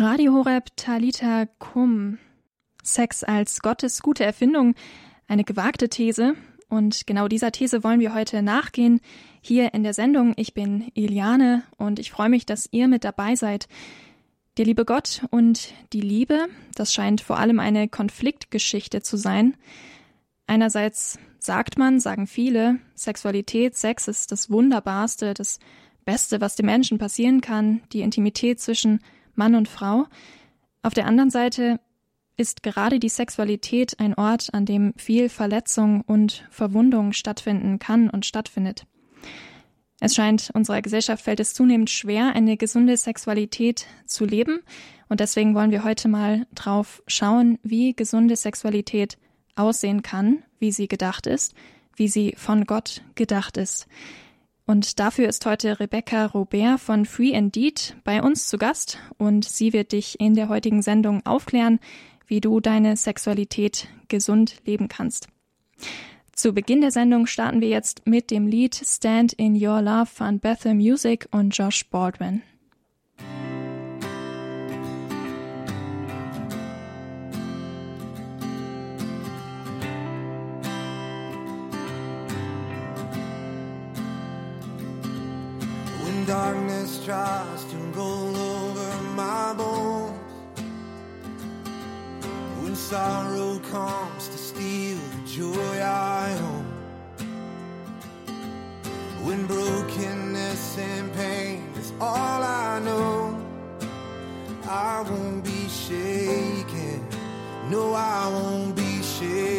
Radio Horeb Talita Kum. Sex als Gottes gute Erfindung, eine gewagte These. Und genau dieser These wollen wir heute nachgehen, hier in der Sendung. Ich bin Eliane und ich freue mich, dass ihr mit dabei seid. Der liebe Gott und die Liebe, das scheint vor allem eine Konfliktgeschichte zu sein. Einerseits sagt man, sagen viele, Sexualität, Sex ist das Wunderbarste, das Beste, was dem Menschen passieren kann, die Intimität zwischen Mann und Frau. Auf der anderen Seite ist gerade die Sexualität ein Ort, an dem viel Verletzung und Verwundung stattfinden kann und stattfindet. Es scheint, unserer Gesellschaft fällt es zunehmend schwer, eine gesunde Sexualität zu leben. Und deswegen wollen wir heute mal drauf schauen, wie gesunde Sexualität aussehen kann, wie sie gedacht ist, wie sie von Gott gedacht ist. Und dafür ist heute Rebecca Robert von Free Indeed bei uns zu Gast und sie wird dich in der heutigen Sendung aufklären, wie du deine Sexualität gesund leben kannst. Zu Beginn der Sendung starten wir jetzt mit dem Lied Stand in Your Love von Bethel Music und Josh Baldwin. Sorrow comes to steal the joy I own, when brokenness and pain is all I know, I won't be shaken. No, I won't be shaken.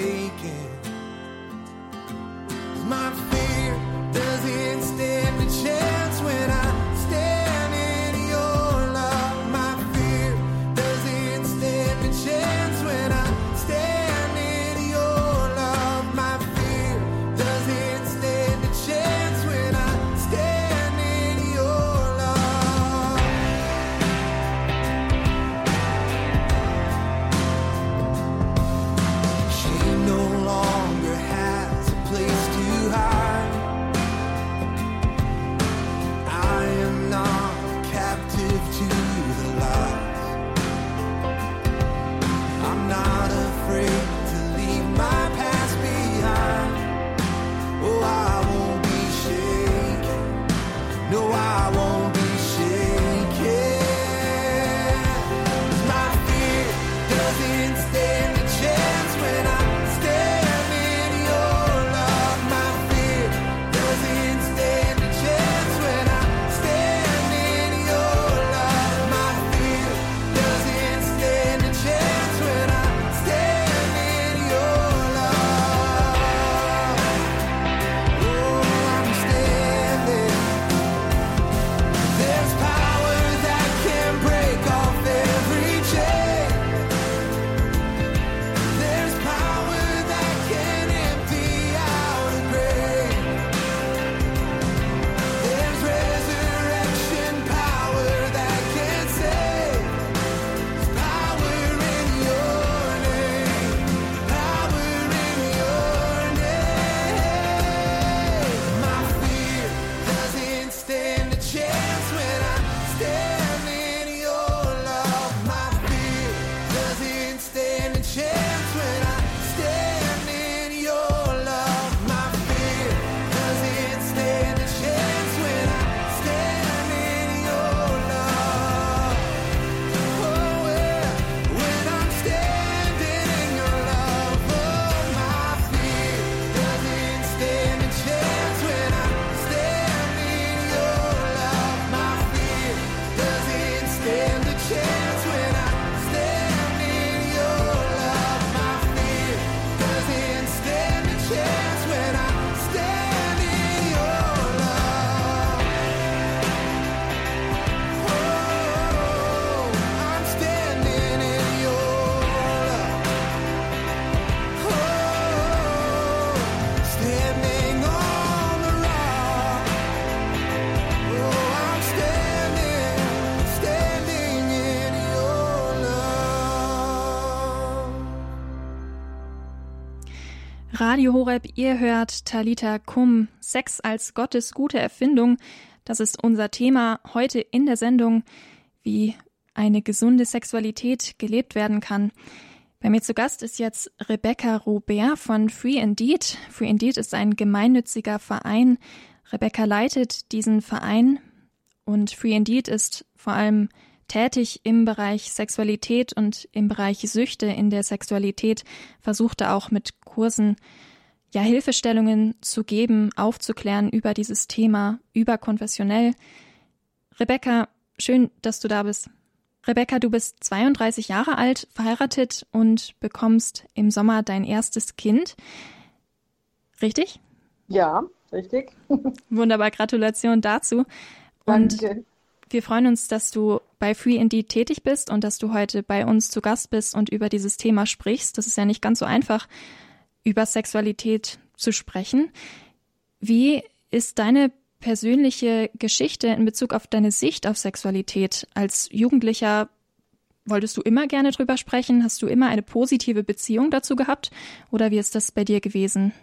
Radio Horeb, ihr hört Talita Kum, Sex als Gottes gute Erfindung. Das ist unser Thema heute in der Sendung. Wie eine gesunde Sexualität gelebt werden kann. Bei mir zu Gast ist jetzt Rebecca Robert von Free Indeed. Free Indeed ist ein gemeinnütziger Verein. Rebecca leitet diesen Verein und Free Indeed ist vor allem tätig im Bereich Sexualität und im Bereich Süchte in der Sexualität, versuchte auch mit Kursen ja Hilfestellungen zu geben, aufzuklären über dieses Thema, überkonfessionell. Rebecca, schön, dass du da bist. Rebecca, du bist 32 Jahre alt, verheiratet und bekommst im Sommer dein erstes Kind. Richtig? Ja, richtig. Wunderbar, Gratulation dazu. Und Danke. Wir freuen uns, dass du bei Free Indeed tätig bist und dass du heute bei uns zu Gast bist und über dieses Thema sprichst. Das ist ja nicht ganz so einfach, über Sexualität zu sprechen. Wie ist deine persönliche Geschichte in Bezug auf deine Sicht auf Sexualität. Als Jugendlicher wolltest du immer gerne drüber sprechen? Hast du immer eine positive Beziehung dazu gehabt? Oder wie ist das bei dir gewesen?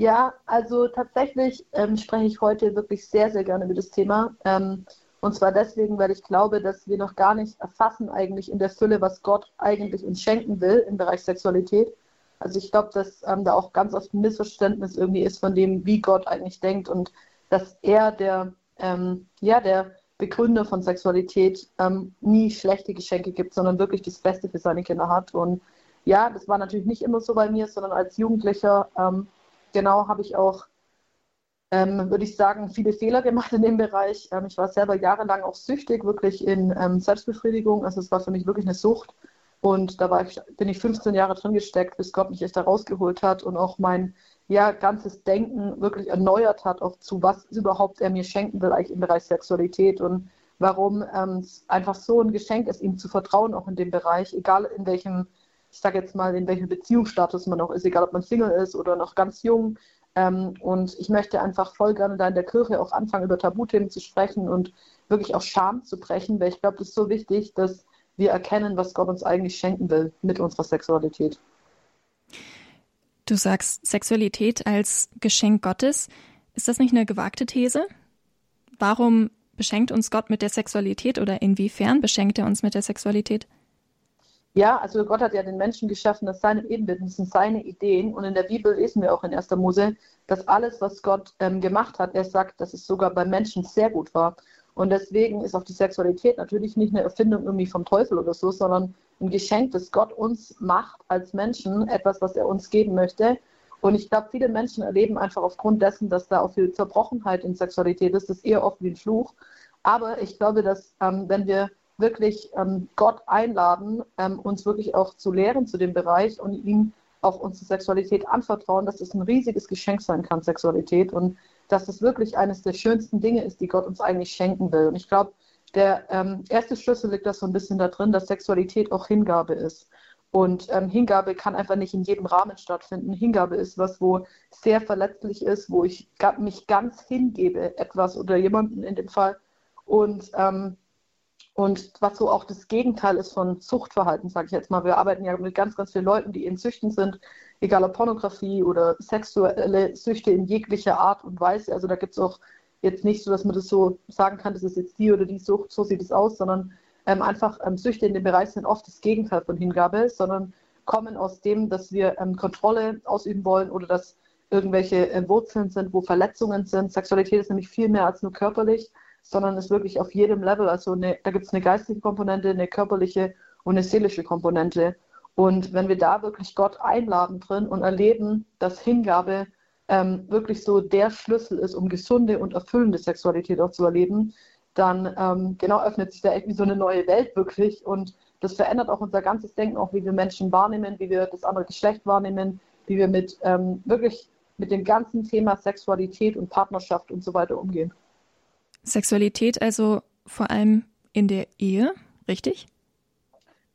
Ja, also tatsächlich ähm, spreche ich heute wirklich sehr, sehr gerne über das Thema. Ähm, und zwar deswegen, weil ich glaube, dass wir noch gar nicht erfassen eigentlich in der Fülle, was Gott eigentlich uns schenken will im Bereich Sexualität. Also ich glaube, dass ähm, da auch ganz oft ein Missverständnis irgendwie ist von dem, wie Gott eigentlich denkt und dass er der, ähm, ja, der Begründer von Sexualität ähm, nie schlechte Geschenke gibt, sondern wirklich das Beste für seine Kinder hat. Und ja, das war natürlich nicht immer so bei mir, sondern als Jugendlicher, ähm, genau, habe ich auch, ähm, würde ich sagen, viele Fehler gemacht in dem Bereich. Ähm, ich war selber jahrelang auch süchtig, wirklich in Selbstbefriedigung. Also es war für mich wirklich eine Sucht. Und da war ich, bin ich 15 Jahre drin gesteckt, bis Gott mich echt da rausgeholt hat und auch mein ja, ganzes Denken wirklich erneuert hat, auch zu was überhaupt er mir schenken will, eigentlich im Bereich Sexualität und warum ähm, es einfach so ein Geschenk ist, ihm zu vertrauen, auch in dem Bereich, egal in welchem, ich sage jetzt mal, in welchem Beziehungsstatus man noch ist, egal ob man Single ist oder noch ganz jung. Ähm, und ich möchte einfach voll gerne da in der Kirche auch anfangen, über Tabuthemen zu sprechen und wirklich auch Scham zu brechen, weil ich glaube, das ist so wichtig, dass wir erkennen, was Gott uns eigentlich schenken will mit unserer Sexualität. Du sagst Sexualität als Geschenk Gottes. Ist das nicht eine gewagte These? Warum beschenkt uns Gott mit der Sexualität oder inwiefern beschenkt er uns mit der Sexualität? Ja, also Gott hat ja den Menschen geschaffen, das seine Ebenbild, das sind seine Ideen. Und in der Bibel lesen wir auch in 1. Mose, dass alles, was Gott ähm, gemacht hat, er sagt, dass es sogar beim Menschen sehr gut war. Und deswegen ist auch die Sexualität natürlich nicht eine Erfindung irgendwie vom Teufel oder so, sondern ein Geschenk, das Gott uns macht als Menschen, etwas, was er uns geben möchte. Und ich glaube, viele Menschen erleben einfach aufgrund dessen, dass da auch viel Zerbrochenheit in Sexualität ist, das eher oft wie ein Fluch. Aber ich glaube, dass ähm, wenn wir wirklich ähm, Gott einladen, ähm, uns wirklich auch zu lehren zu dem Bereich und ihm auch unsere Sexualität anvertrauen, dass es ein riesiges Geschenk sein kann, Sexualität. Und dass es wirklich eines der schönsten Dinge ist, die Gott uns eigentlich schenken will. Und ich glaube, der ähm, erste Schlüssel liegt da so ein bisschen da drin, dass Sexualität auch Hingabe ist. Und ähm, Hingabe kann einfach nicht in jedem Rahmen stattfinden. Hingabe ist was, wo sehr verletzlich ist, wo ich mich ganz hingebe, etwas oder jemanden in dem Fall. Und, ähm, und was so auch das Gegenteil ist von Suchtverhalten, sage ich jetzt mal. Wir arbeiten ja mit ganz, ganz vielen Leuten, die in Süchten sind, egal ob Pornografie oder sexuelle Süchte in jeglicher Art und Weise. Also da gibt es auch jetzt nicht so, dass man das so sagen kann, das ist jetzt die oder die Sucht, so sieht es aus, sondern ähm, einfach ähm, Süchte in dem Bereich sind oft das Gegenteil von Hingabe, sondern kommen aus dem, dass wir ähm, Kontrolle ausüben wollen oder dass irgendwelche äh, Wurzeln sind, wo Verletzungen sind. Sexualität ist nämlich viel mehr als nur körperlich, sondern ist wirklich auf jedem Level. Also eine, da gibt es eine geistige Komponente, eine körperliche und eine seelische Komponente. Und wenn wir da wirklich Gott einladen drin und erleben, dass Hingabe ähm, wirklich so der Schlüssel ist, um gesunde und erfüllende Sexualität auch zu erleben, dann ähm, genau öffnet sich da irgendwie so eine neue Welt wirklich und das verändert auch unser ganzes Denken, auch wie wir Menschen wahrnehmen, wie wir das andere Geschlecht wahrnehmen, wie wir mit ähm, wirklich mit dem ganzen Thema Sexualität und Partnerschaft und so weiter umgehen. Sexualität also vor allem in der Ehe, richtig?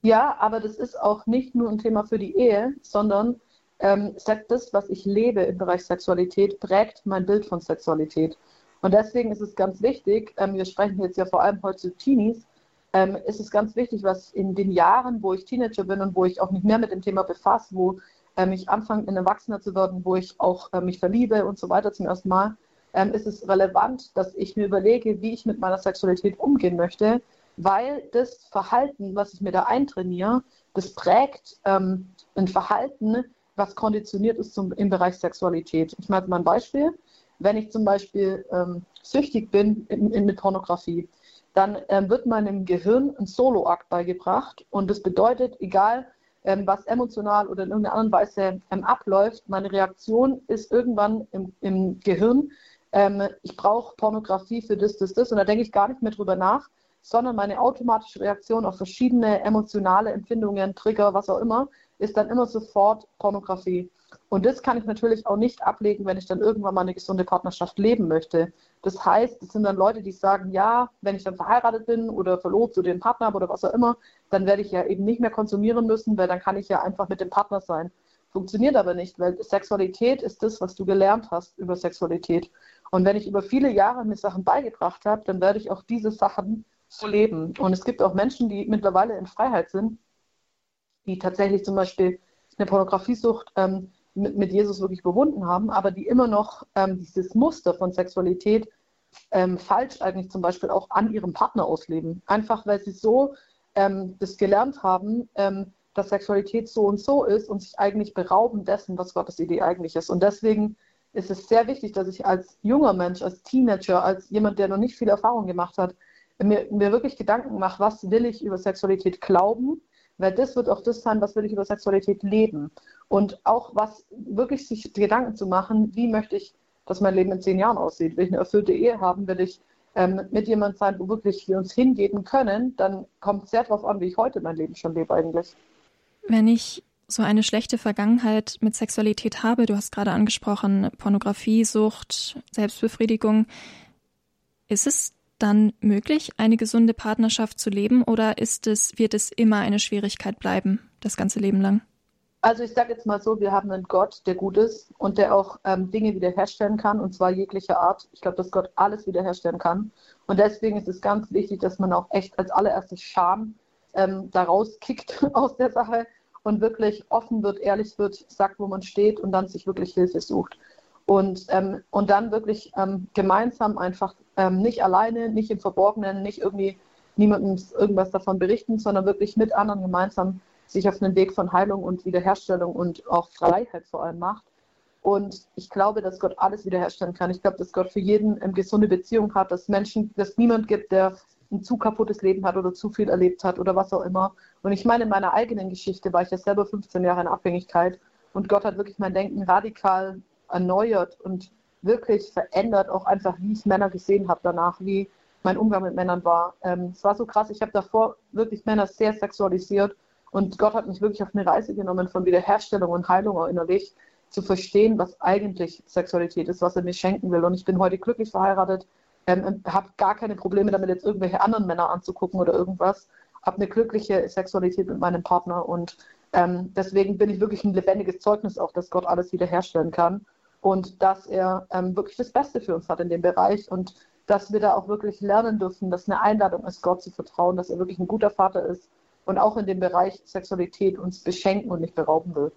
Ja, aber das ist auch nicht nur ein Thema für die Ehe, sondern ähm, das, was ich lebe im Bereich Sexualität, prägt mein Bild von Sexualität. Und deswegen ist es ganz wichtig, ähm, wir sprechen jetzt ja vor allem heute zu Teenies, ähm, ist es ganz wichtig, was in den Jahren, wo ich Teenager bin und wo ich auch nicht mehr mit dem Thema befasse, wo ähm, ich anfange, ein Erwachsener zu werden, wo ich auch äh, mich verliebe und so weiter zum ersten Mal, ähm, ist es relevant, dass ich mir überlege, wie ich mit meiner Sexualität umgehen möchte, weil das Verhalten, was ich mir da eintrainiere, das prägt ähm, ein Verhalten, was konditioniert ist zum, im Bereich Sexualität. Ich mache mal ein Beispiel. Wenn ich zum Beispiel ähm, süchtig bin in, in, mit Pornografie, dann ähm, wird meinem Gehirn ein Soloakt beigebracht und das bedeutet, egal ähm, was emotional oder in irgendeiner anderen Weise ähm, abläuft, meine Reaktion ist irgendwann im, im Gehirn, ähm, ich brauche Pornografie für das, das, das und da denke ich gar nicht mehr drüber nach, sondern meine automatische Reaktion auf verschiedene emotionale Empfindungen, Trigger, was auch immer, ist dann immer sofort Pornografie. Und das kann ich natürlich auch nicht ablegen, wenn ich dann irgendwann mal eine gesunde Partnerschaft leben möchte. Das heißt, es sind dann Leute, die sagen, ja, wenn ich dann verheiratet bin oder verlobt oder den Partner habe oder was auch immer, dann werde ich ja eben nicht mehr konsumieren müssen, weil dann kann ich ja einfach mit dem Partner sein. Funktioniert aber nicht, weil Sexualität ist das, was du gelernt hast über Sexualität. Und wenn ich über viele Jahre mir Sachen beigebracht habe, dann werde ich auch diese Sachen so leben. Und es gibt auch Menschen, die mittlerweile in Freiheit sind, die tatsächlich zum Beispiel eine Pornografiesucht ähm, mit, mit, Jesus wirklich bewunden haben, aber die immer noch ähm, dieses Muster von Sexualität ähm, falsch eigentlich zum Beispiel auch an ihrem Partner ausleben. Einfach weil sie so ähm, das gelernt haben, ähm, dass Sexualität so und so ist und sich eigentlich berauben dessen, was Gottes Idee eigentlich ist. Und deswegen ist es sehr wichtig, dass ich als junger Mensch, als Teenager, als jemand, der noch nicht viel Erfahrung gemacht hat, mir, mir wirklich Gedanken mache, was will ich über Sexualität glauben, weil das wird auch das sein, was will ich über Sexualität leben. Und auch was wirklich sich Gedanken zu machen, wie möchte ich, dass mein Leben in zehn Jahren aussieht. Will ich eine erfüllte Ehe haben, will ich ähm, mit jemandem sein, wo wirklich wir uns hingeben können, dann kommt es sehr darauf an, wie ich heute mein Leben schon lebe eigentlich. Wenn ich so eine schlechte Vergangenheit mit Sexualität habe, du hast gerade angesprochen, Pornografie, Sucht, Selbstbefriedigung, ist es dann möglich, eine gesunde Partnerschaft zu leben oder ist es, wird es immer eine Schwierigkeit bleiben, das ganze Leben lang? Also ich sage jetzt mal so, wir haben einen Gott, der gut ist und der auch ähm, Dinge wiederherstellen kann, und zwar jeglicher Art. Ich glaube, dass Gott alles wiederherstellen kann. Und deswegen ist es ganz wichtig, dass man auch echt als allererstes Scham ähm, daraus kickt aus der Sache und wirklich offen wird, ehrlich wird, sagt, wo man steht und dann sich wirklich Hilfe sucht. Und, ähm, und dann wirklich ähm, gemeinsam einfach ähm, nicht alleine, nicht im Verborgenen, nicht irgendwie niemandem irgendwas davon berichten, sondern wirklich mit anderen gemeinsam sich auf einen Weg von Heilung und Wiederherstellung und auch Freiheit vor allem macht. Und ich glaube, dass Gott alles wiederherstellen kann. Ich glaube, dass Gott für jeden eine gesunde Beziehung hat, dass Menschen, dass niemand gibt, der ein zu kaputtes Leben hat oder zu viel erlebt hat oder was auch immer. Und ich meine, in meiner eigenen Geschichte war ich ja selber 15 Jahre in Abhängigkeit und Gott hat wirklich mein Denken radikal erneuert und wirklich verändert, auch einfach, wie ich Männer gesehen habe danach, wie mein Umgang mit Männern war. Ähm, es war so krass, ich habe davor wirklich Männer sehr sexualisiert und Gott hat mich wirklich auf eine Reise genommen von Wiederherstellung und Heilung innerlich, zu verstehen, was eigentlich Sexualität ist, was er mir schenken will. Und ich bin heute glücklich verheiratet, ähm, habe gar keine Probleme damit, jetzt irgendwelche anderen Männer anzugucken oder irgendwas. Habe eine glückliche Sexualität mit meinem Partner und ähm, deswegen bin ich wirklich ein lebendiges Zeugnis auch, dass Gott alles wiederherstellen kann und dass er ähm, wirklich das Beste für uns hat in dem Bereich und dass wir da auch wirklich lernen dürfen, dass eine Einladung ist, Gott zu vertrauen, dass er wirklich ein guter Vater ist und auch in dem Bereich Sexualität uns beschenken und nicht berauben will.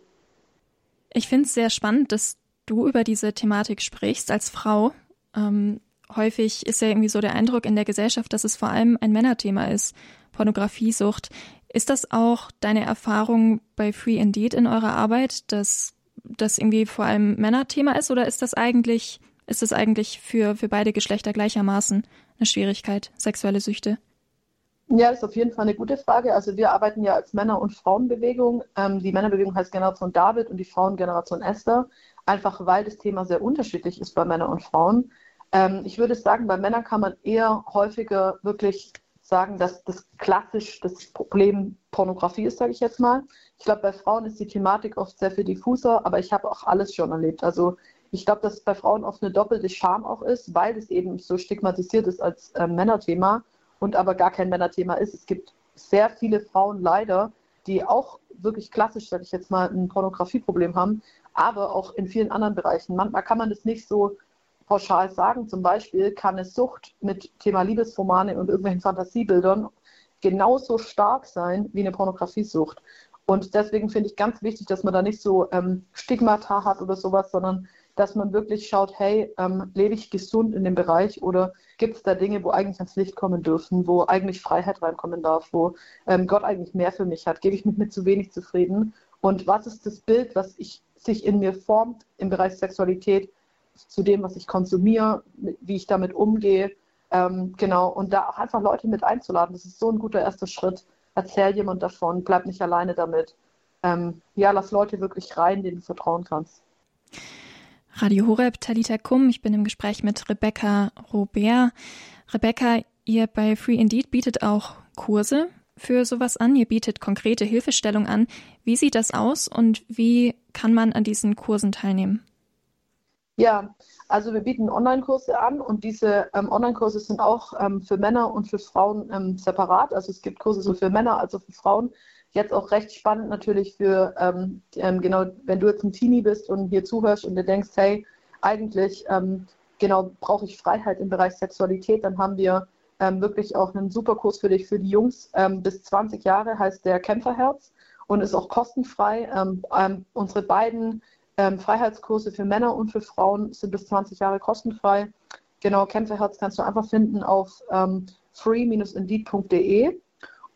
Ich finde es sehr spannend, dass du über diese Thematik sprichst als Frau. Ähm, häufig ist ja irgendwie so der Eindruck in der Gesellschaft, dass es vor allem ein Männerthema ist, Pornografiesucht. Ist das auch deine Erfahrung bei Free Indeed in eurer Arbeit, dass das irgendwie vor allem Männerthema ist oder ist das eigentlich, ist das eigentlich für, für beide Geschlechter gleichermaßen eine Schwierigkeit, sexuelle Süchte? Ja, das ist auf jeden Fall eine gute Frage. Also wir arbeiten ja als Männer- und Frauenbewegung. Ähm, die Männerbewegung heißt Generation David und die Frauengeneration Esther, einfach weil das Thema sehr unterschiedlich ist bei Männern und Frauen. Ähm, ich würde sagen, bei Männern kann man eher häufiger wirklich sagen, dass das klassisch das Problem Pornografie ist, sage ich jetzt mal. Ich glaube, bei Frauen ist die Thematik oft sehr viel diffuser, aber ich habe auch alles schon erlebt. Also ich glaube, dass bei Frauen oft eine doppelte Scham auch ist, weil es eben so stigmatisiert ist als äh, Männerthema und aber gar kein Männerthema ist. Es gibt sehr viele Frauen leider, die auch wirklich klassisch, sage ich jetzt mal, ein Pornografieproblem haben, aber auch in vielen anderen Bereichen. Manchmal kann man das nicht so pauschal sagen. Zum Beispiel kann eine Sucht mit Thema Liebesromane und irgendwelchen Fantasiebildern genauso stark sein wie eine Pornografiesucht. Und deswegen finde ich ganz wichtig, dass man da nicht so ähm, Stigmata hat oder sowas, sondern dass man wirklich schaut, hey, ähm, lebe ich gesund in dem Bereich oder gibt es da Dinge, wo eigentlich ans Licht kommen dürfen, wo eigentlich Freiheit reinkommen darf, wo ähm, Gott eigentlich mehr für mich hat? Gebe ich mich mit zu wenig zufrieden? Und was ist das Bild, was ich, sich in mir formt im Bereich Sexualität zu dem, was ich konsumiere, wie ich damit umgehe? Ähm, genau, und da auch einfach Leute mit einzuladen, das ist so ein guter erster Schritt. Erzähl jemand davon, bleib nicht alleine damit. Ähm, ja, lass Leute wirklich rein, denen du vertrauen kannst. Radio Horeb, Talita Kum. Ich bin im Gespräch mit Rebecca Robert. Rebecca, ihr bei Free Indeed bietet auch Kurse für sowas an. Ihr bietet konkrete Hilfestellung an. Wie sieht das aus und wie kann man an diesen Kursen teilnehmen? Ja, also wir bieten Online-Kurse an und diese ähm, Online-Kurse sind auch ähm, für Männer und für Frauen ähm, separat. Also es gibt Kurse so für Männer als auch für Frauen. Jetzt auch recht spannend natürlich für, ähm, ähm, genau, wenn du jetzt ein Teenie bist und hier zuhörst und dir denkst, hey, eigentlich, ähm, genau, brauche ich Freiheit im Bereich Sexualität, dann haben wir wirklich auch einen super Kurs für dich, für die Jungs bis 20 Jahre, heißt der Kämpferherz und ist auch kostenfrei. unsere beiden ähm, Freiheitskurse für Männer und für Frauen sind bis 20 Jahre kostenfrei. Genau, Kämpferherz kannst du einfach finden auf ähm, free-indeed.de.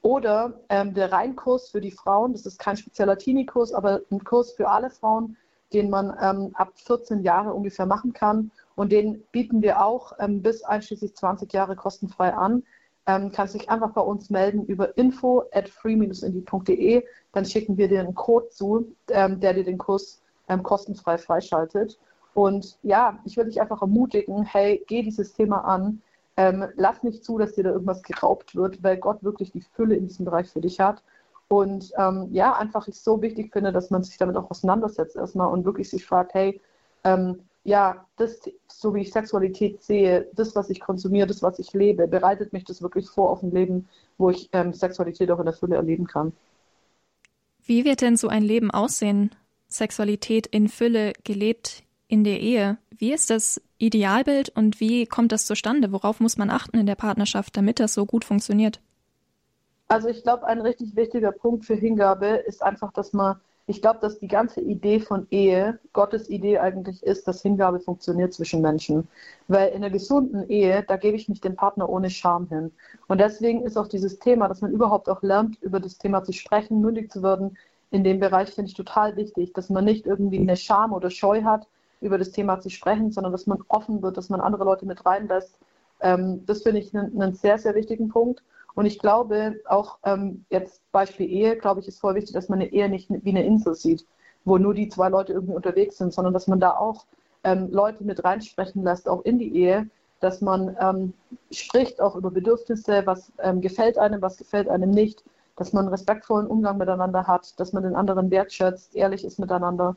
Oder ähm, der Reinkurs für die Frauen, das ist kein spezieller Teenie-Kurs, aber ein Kurs für alle Frauen, den man ähm, ab 14 Jahre ungefähr machen kann. Und den bieten wir auch ähm, bis einschließlich 20 Jahre kostenfrei an. Ähm, kannst dich einfach bei uns melden über info at free-indeed.de. Dann schicken wir dir einen Code zu, ähm, der dir den Kurs ähm, kostenfrei freischaltet. Und ja, ich würde dich einfach ermutigen, hey, geh dieses Thema an. Ähm, lass nicht zu, dass dir da irgendwas geraubt wird, weil Gott wirklich die Fülle in diesem Bereich für dich hat. Und ähm, ja, einfach ich so wichtig finde, dass man sich damit auch auseinandersetzt erstmal und wirklich sich fragt, hey, ähm, ja, das, so wie ich Sexualität sehe, das, was ich konsumiere, das, was ich lebe, bereitet mich das wirklich vor auf ein Leben, wo ich ähm, Sexualität auch in der Fülle erleben kann. Wie wird denn so ein Leben aussehen? Sexualität in Fülle gelebt in der Ehe. Wie ist das Idealbild und wie kommt das zustande? Worauf muss man achten in der Partnerschaft, damit das so gut funktioniert? Also ich glaube, ein richtig wichtiger Punkt für Hingabe ist einfach, dass man, ich glaube, dass die ganze Idee von Ehe, Gottes Idee eigentlich ist, dass Hingabe funktioniert zwischen Menschen. Weil in einer gesunden Ehe, da gebe ich nicht den Partner ohne Scham hin. Und deswegen ist auch dieses Thema, dass man überhaupt auch lernt, über das Thema zu sprechen, mündig zu werden, in dem Bereich finde ich total wichtig, dass man nicht irgendwie eine Scham oder Scheu hat, über das Thema zu sprechen, sondern dass man offen wird, dass man andere Leute mit reinlässt. Ähm, das finde ich einen, sehr, sehr wichtigen Punkt. Und ich glaube, auch ähm, jetzt Beispiel Ehe, glaube ich, ist voll wichtig, dass man eine Ehe nicht wie eine Insel sieht, wo nur die zwei Leute irgendwie unterwegs sind, sondern dass man da auch ähm, Leute mit reinsprechen lässt, auch in die Ehe, dass man ähm, spricht auch über Bedürfnisse, was ähm, gefällt einem, was gefällt einem nicht, dass man respektvollen Umgang miteinander hat, dass man den anderen wertschätzt, ehrlich ist miteinander.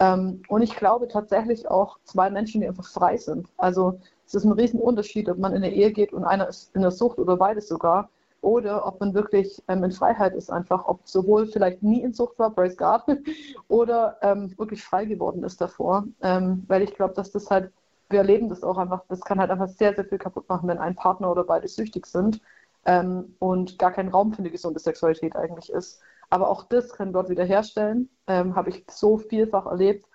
Ähm, und ich glaube tatsächlich auch zwei Menschen, die einfach frei sind. Also es ist ein Riesenunterschied, ob man in eine Ehe geht und einer ist in der Sucht oder beides sogar. Oder ob man wirklich ähm, in Freiheit ist, einfach, ob sowohl vielleicht nie in Sucht war, praise God, oder ähm, wirklich frei geworden ist davor. Ähm, weil ich glaube, dass das halt, wir erleben das auch einfach, das kann halt einfach sehr, sehr viel kaputt machen, wenn ein Partner oder beide süchtig sind ähm, und gar kein Raum für eine gesunde Sexualität eigentlich ist. Aber auch das kann Gott wiederherstellen, ähm, habe ich so vielfach erlebt.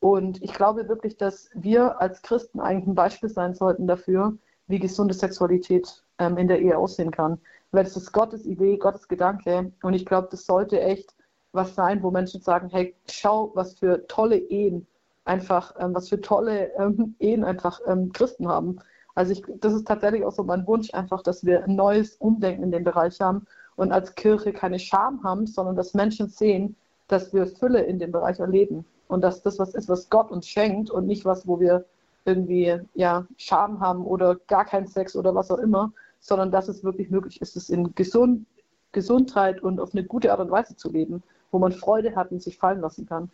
Und ich glaube wirklich, dass wir als Christen eigentlich ein Beispiel sein sollten dafür, wie gesunde Sexualität ähm, in der Ehe aussehen kann. Weil es ist Gottes Idee, Gottes Gedanke. Und ich glaube, das sollte echt was sein, wo Menschen sagen, hey, schau, was für tolle Ehen einfach, ähm, was für tolle ähm, Ehen einfach ähm, Christen haben. Also ich, das ist tatsächlich auch so mein Wunsch, einfach, dass wir ein neues Umdenken in dem Bereich haben und als Kirche keine Scham haben, sondern dass Menschen sehen, dass wir Fülle in dem Bereich erleben und dass das was ist, was Gott uns schenkt und nicht was, wo wir irgendwie ja Scham haben oder gar keinen Sex oder was auch immer, sondern dass es wirklich möglich ist, es in Gesund Gesundheit und auf eine gute Art und Weise zu leben, wo man Freude hat und sich fallen lassen kann.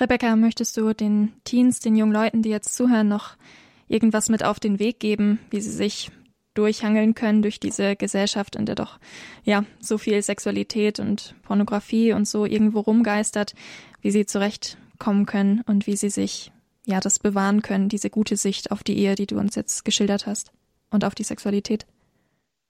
Rebecca, möchtest du den Teens, den jungen Leuten, die jetzt zuhören, noch irgendwas mit auf den Weg geben, wie sie sich durchhangeln können durch diese Gesellschaft, in der doch ja so viel Sexualität und Pornografie und so irgendwo rumgeistert, wie sie zurechtkommen können und wie sie sich ja das bewahren können, diese gute Sicht auf die Ehe, die du uns jetzt geschildert hast und auf die Sexualität.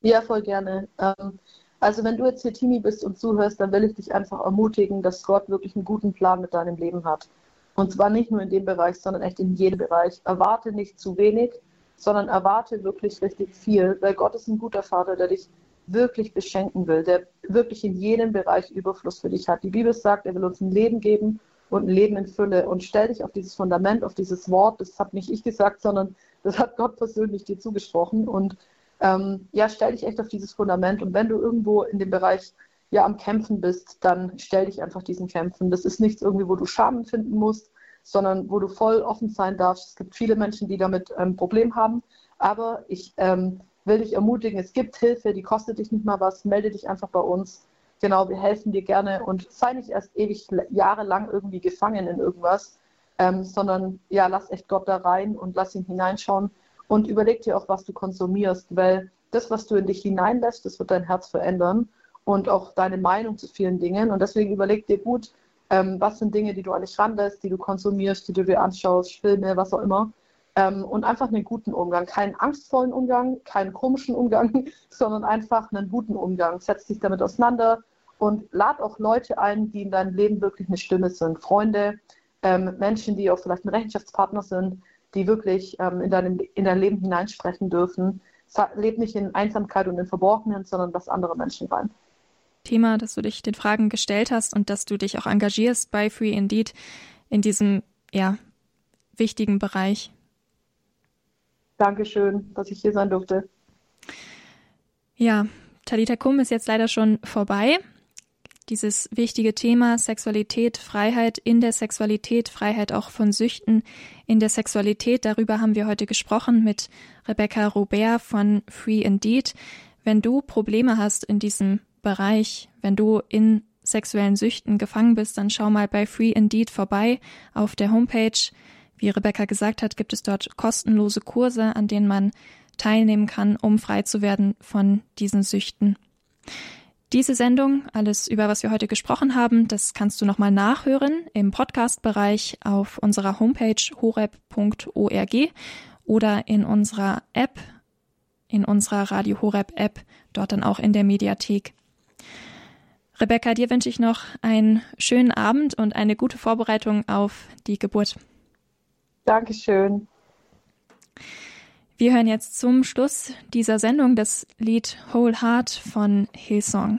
Ja, voll gerne. Ähm, also wenn du jetzt hier Teenie bist und zuhörst, dann will ich dich einfach ermutigen, dass Gott wirklich einen guten Plan mit deinem Leben hat. Und zwar nicht nur in dem Bereich, sondern echt in jedem Bereich. Erwarte nicht zu wenig, sondern erwarte wirklich richtig viel, weil Gott ist ein guter Vater, der dich wirklich beschenken will, der wirklich in jedem Bereich Überfluss für dich hat. Die Bibel sagt, er will uns ein Leben geben und ein Leben in Fülle. Und stell dich auf dieses Fundament, auf dieses Wort. Das habe nicht ich gesagt, sondern das hat Gott persönlich dir zugesprochen. Und ähm, ja, stell dich echt auf dieses Fundament. Und wenn du irgendwo in dem Bereich ja am Kämpfen bist, dann stell dich einfach diesen Kämpfen. Das ist nichts irgendwie, wo du Scham finden musst, sondern wo du voll offen sein darfst. Es gibt viele Menschen, die damit ein ähm, Problem haben. Aber ich ähm, will dich ermutigen, es gibt Hilfe, die kostet dich nicht mal was. Melde dich einfach bei uns. Genau, wir helfen dir gerne und sei nicht erst ewig jahrelang irgendwie gefangen in irgendwas, ähm, sondern ja, lass echt Gott da rein und lass ihn hineinschauen und überleg dir auch, was du konsumierst, weil das, was du in dich hineinlässt, das wird dein Herz verändern und auch deine Meinung zu vielen Dingen. Und deswegen überleg dir gut, ähm, was sind Dinge, die du an dich ranlässt, die du konsumierst, die du dir anschaust, Filme, was auch immer. Ähm, und einfach einen guten Umgang. Keinen angstvollen Umgang, keinen komischen Umgang, sondern einfach einen guten Umgang. Setz dich damit auseinander und lad auch Leute ein, die in deinem Leben wirklich eine Stimme sind. Freunde, ähm, Menschen, die auch vielleicht ein Rechenschaftspartner sind, die wirklich ähm, in, deinem, in dein Leben hineinsprechen dürfen. Leb nicht in Einsamkeit und in Verborgenen, sondern lass andere Menschen rein. Thema, dass du dich den Fragen gestellt hast und dass du dich auch engagierst bei Free Indeed in diesem ja, wichtigen Bereich. Dankeschön, dass ich hier sein durfte. Ja, Talita Kum ist jetzt leider schon vorbei. Dieses wichtige Thema Sexualität, Freiheit in der Sexualität, Freiheit auch von Süchten in der Sexualität, darüber haben wir heute gesprochen mit Rebecca Robert von Free Indeed. Wenn du Probleme hast in diesem Bereich, wenn du in sexuellen Süchten gefangen bist, dann schau mal bei Free Indeed vorbei auf der Homepage. Wie Rebecca gesagt hat, gibt es dort kostenlose Kurse, an denen man teilnehmen kann, um frei zu werden von diesen Süchten. Diese Sendung, alles über was wir heute gesprochen haben, das kannst du nochmal nachhören im Podcast-Bereich auf unserer Homepage horeb.org oder in unserer App, in unserer Radio Horeb App, dort dann auch in der Mediathek. Rebecca, dir wünsche ich noch einen schönen Abend und eine gute Vorbereitung auf die Geburt. Dankeschön. Wir hören jetzt zum Schluss dieser Sendung das Lied Whole Heart von Hillsong.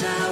so